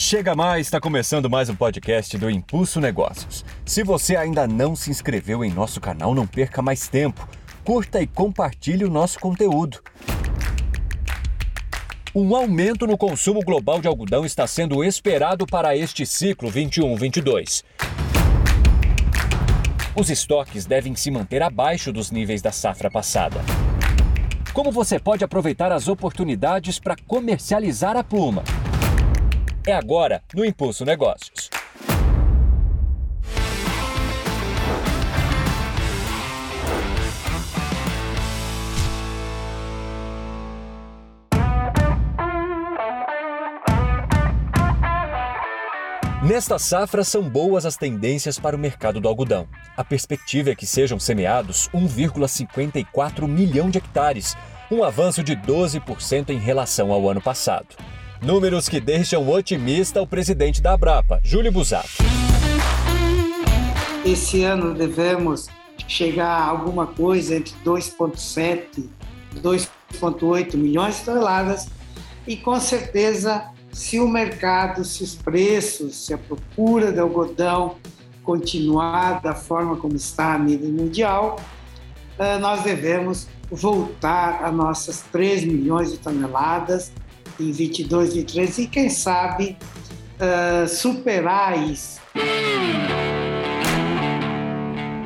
Chega mais, está começando mais um podcast do Impulso Negócios. Se você ainda não se inscreveu em nosso canal, não perca mais tempo. Curta e compartilhe o nosso conteúdo. Um aumento no consumo global de algodão está sendo esperado para este ciclo 21-22. Os estoques devem se manter abaixo dos níveis da safra passada. Como você pode aproveitar as oportunidades para comercializar a pluma? É agora no Impulso Negócios. Nesta safra são boas as tendências para o mercado do algodão. A perspectiva é que sejam semeados 1,54 milhão de hectares, um avanço de 12% em relação ao ano passado. Números que deixam otimista o presidente da Abrapa, Júlio Busato. Esse ano devemos chegar a alguma coisa entre 2,7 e 2,8 milhões de toneladas e com certeza se o mercado, se os preços, se a procura de algodão continuar da forma como está a nível mundial, eh, nós devemos voltar a nossas 3 milhões de toneladas em 22, 23 e quem sabe uh, superar isso.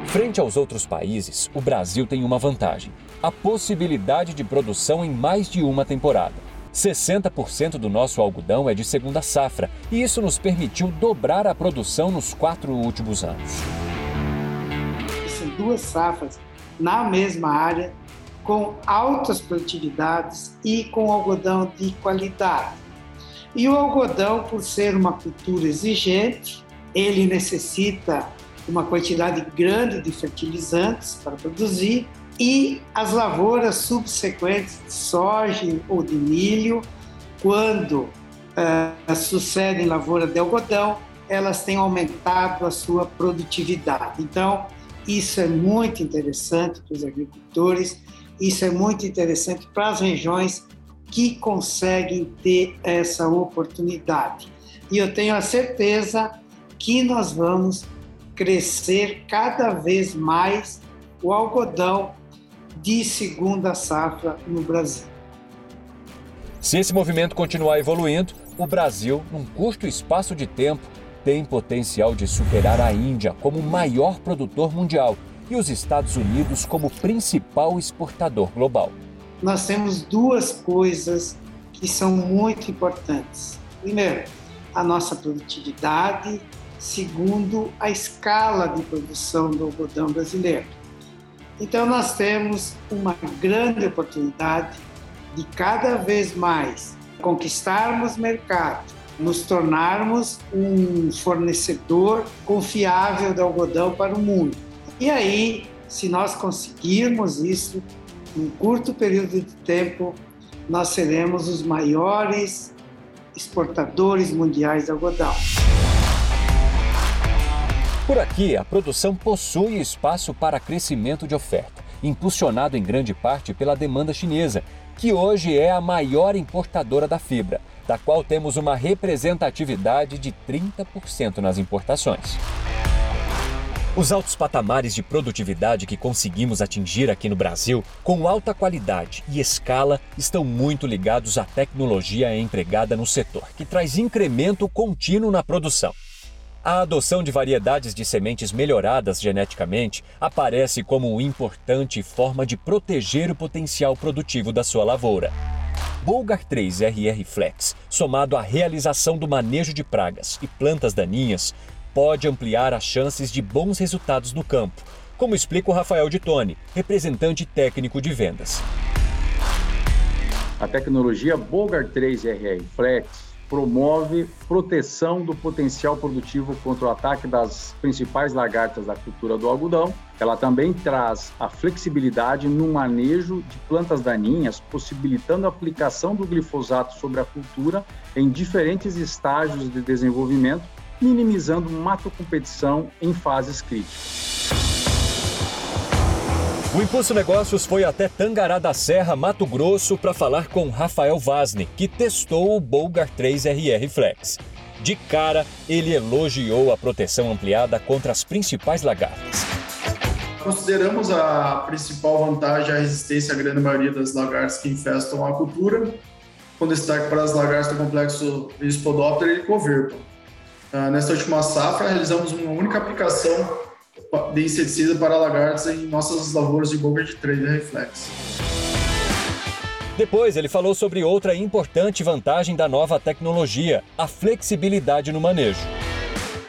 Frente aos outros países, o Brasil tem uma vantagem: a possibilidade de produção em mais de uma temporada. 60% do nosso algodão é de segunda safra e isso nos permitiu dobrar a produção nos quatro últimos anos. São duas safras na mesma área com altas produtividades e com algodão de qualidade. E o algodão, por ser uma cultura exigente, ele necessita uma quantidade grande de fertilizantes para produzir e as lavouras subsequentes de soja ou de milho, quando uh, sucedem lavoura de algodão, elas têm aumentado a sua produtividade. Então, isso é muito interessante para os agricultores isso é muito interessante para as regiões que conseguem ter essa oportunidade. E eu tenho a certeza que nós vamos crescer cada vez mais o algodão de segunda safra no Brasil. Se esse movimento continuar evoluindo, o Brasil, num curto espaço de tempo, tem potencial de superar a Índia como o maior produtor mundial e os Estados Unidos como principal exportador global. Nós temos duas coisas que são muito importantes. Primeiro, a nossa produtividade. Segundo, a escala de produção do algodão brasileiro. Então, nós temos uma grande oportunidade de cada vez mais conquistarmos mercado, nos tornarmos um fornecedor confiável de algodão para o mundo. E aí, se nós conseguirmos isso, num curto período de tempo, nós seremos os maiores exportadores mundiais de algodão. Por aqui, a produção possui espaço para crescimento de oferta, impulsionado em grande parte pela demanda chinesa, que hoje é a maior importadora da fibra, da qual temos uma representatividade de 30% nas importações. Os altos patamares de produtividade que conseguimos atingir aqui no Brasil, com alta qualidade e escala, estão muito ligados à tecnologia empregada no setor, que traz incremento contínuo na produção. A adoção de variedades de sementes melhoradas geneticamente aparece como importante forma de proteger o potencial produtivo da sua lavoura. Bulgar 3 RR Flex, somado à realização do manejo de pragas e plantas daninhas, pode ampliar as chances de bons resultados no campo, como explica o Rafael de Tone, representante técnico de vendas. A tecnologia Bogar 3 RR Flex promove proteção do potencial produtivo contra o ataque das principais lagartas da cultura do algodão. Ela também traz a flexibilidade no manejo de plantas daninhas, possibilitando a aplicação do glifosato sobre a cultura em diferentes estágios de desenvolvimento minimizando mato-competição em fases críticas. O Impulso Negócios foi até Tangará da Serra, Mato Grosso, para falar com Rafael Vasne, que testou o Bolgar 3 RR Flex. De cara, ele elogiou a proteção ampliada contra as principais lagartas. Consideramos a principal vantagem a resistência à grande maioria das lagartas que infestam a cultura, com destaque para as lagartas do complexo Spodoptera e Coverpa. Ah, nesta última safra, realizamos uma única aplicação de inseticida para lagartas em nossas lavouras de boca de 3 Reflex. Depois, ele falou sobre outra importante vantagem da nova tecnologia, a flexibilidade no manejo.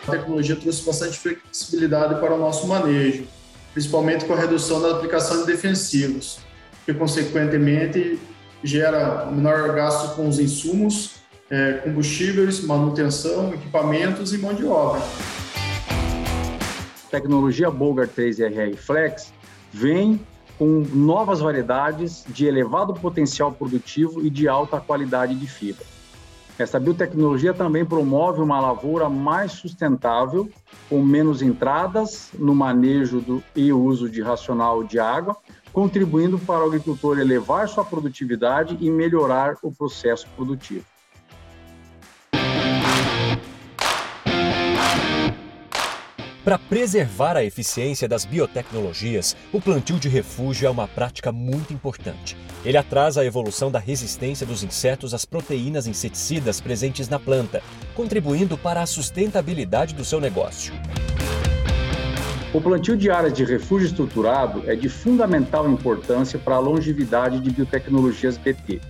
A tecnologia trouxe bastante flexibilidade para o nosso manejo, principalmente com a redução da aplicação de defensivos, que consequentemente gera menor gasto com os insumos, é, combustíveis, manutenção, equipamentos e mão de obra. A tecnologia Bolgar 3RR Flex vem com novas variedades de elevado potencial produtivo e de alta qualidade de fibra. Essa biotecnologia também promove uma lavoura mais sustentável, com menos entradas no manejo do, e uso de racional de água, contribuindo para o agricultor elevar sua produtividade e melhorar o processo produtivo. Para preservar a eficiência das biotecnologias, o plantio de refúgio é uma prática muito importante. Ele atrasa a evolução da resistência dos insetos às proteínas inseticidas presentes na planta, contribuindo para a sustentabilidade do seu negócio. O plantio de áreas de refúgio estruturado é de fundamental importância para a longevidade de biotecnologias BT,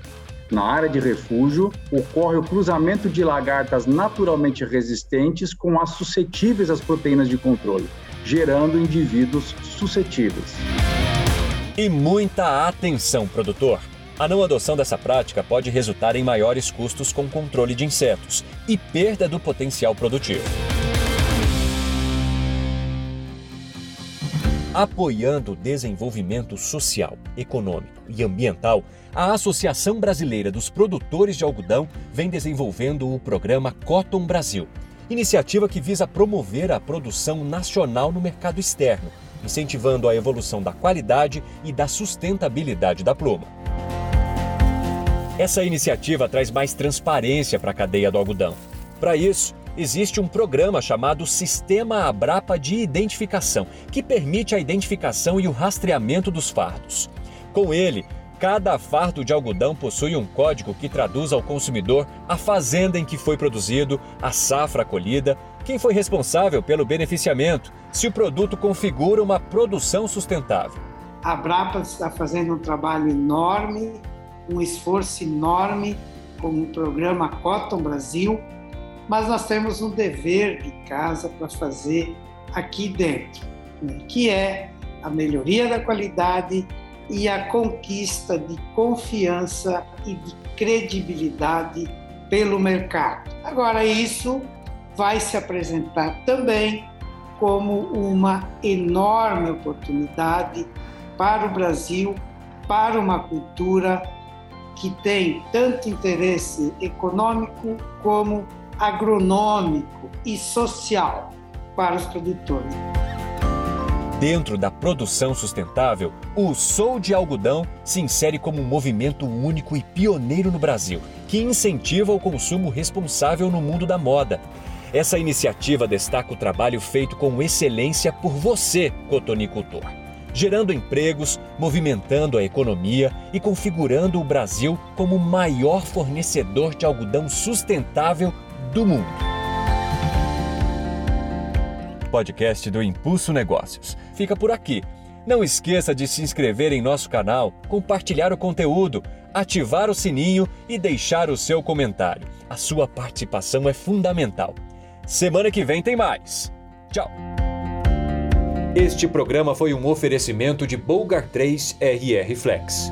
na área de refúgio, ocorre o cruzamento de lagartas naturalmente resistentes com as suscetíveis às proteínas de controle, gerando indivíduos suscetíveis. E muita atenção, produtor! A não adoção dessa prática pode resultar em maiores custos com controle de insetos e perda do potencial produtivo. Apoiando o desenvolvimento social, econômico e ambiental, a Associação Brasileira dos Produtores de Algodão vem desenvolvendo o programa Cotton Brasil, iniciativa que visa promover a produção nacional no mercado externo, incentivando a evolução da qualidade e da sustentabilidade da pluma. Essa iniciativa traz mais transparência para a cadeia do algodão. Para isso, existe um programa chamado Sistema Abrapa de Identificação, que permite a identificação e o rastreamento dos fardos. Com ele, cada fardo de algodão possui um código que traduz ao consumidor a fazenda em que foi produzido, a safra colhida, quem foi responsável pelo beneficiamento, se o produto configura uma produção sustentável. A Abrapa está fazendo um trabalho enorme, um esforço enorme com o programa Cotton Brasil, mas nós temos um dever de casa para fazer aqui dentro, né? que é a melhoria da qualidade e a conquista de confiança e de credibilidade pelo mercado. Agora, isso vai se apresentar também como uma enorme oportunidade para o Brasil, para uma cultura que tem tanto interesse econômico como agronômico e social para os produtores. Dentro da produção sustentável, o Sou de Algodão se insere como um movimento único e pioneiro no Brasil, que incentiva o consumo responsável no mundo da moda. Essa iniciativa destaca o trabalho feito com excelência por você, cotonicultor, gerando empregos, movimentando a economia e configurando o Brasil como o maior fornecedor de algodão sustentável do mundo. Podcast do Impulso Negócios. Fica por aqui. Não esqueça de se inscrever em nosso canal, compartilhar o conteúdo, ativar o sininho e deixar o seu comentário. A sua participação é fundamental. Semana que vem tem mais. Tchau! Este programa foi um oferecimento de Bolgar 3 RR Flex.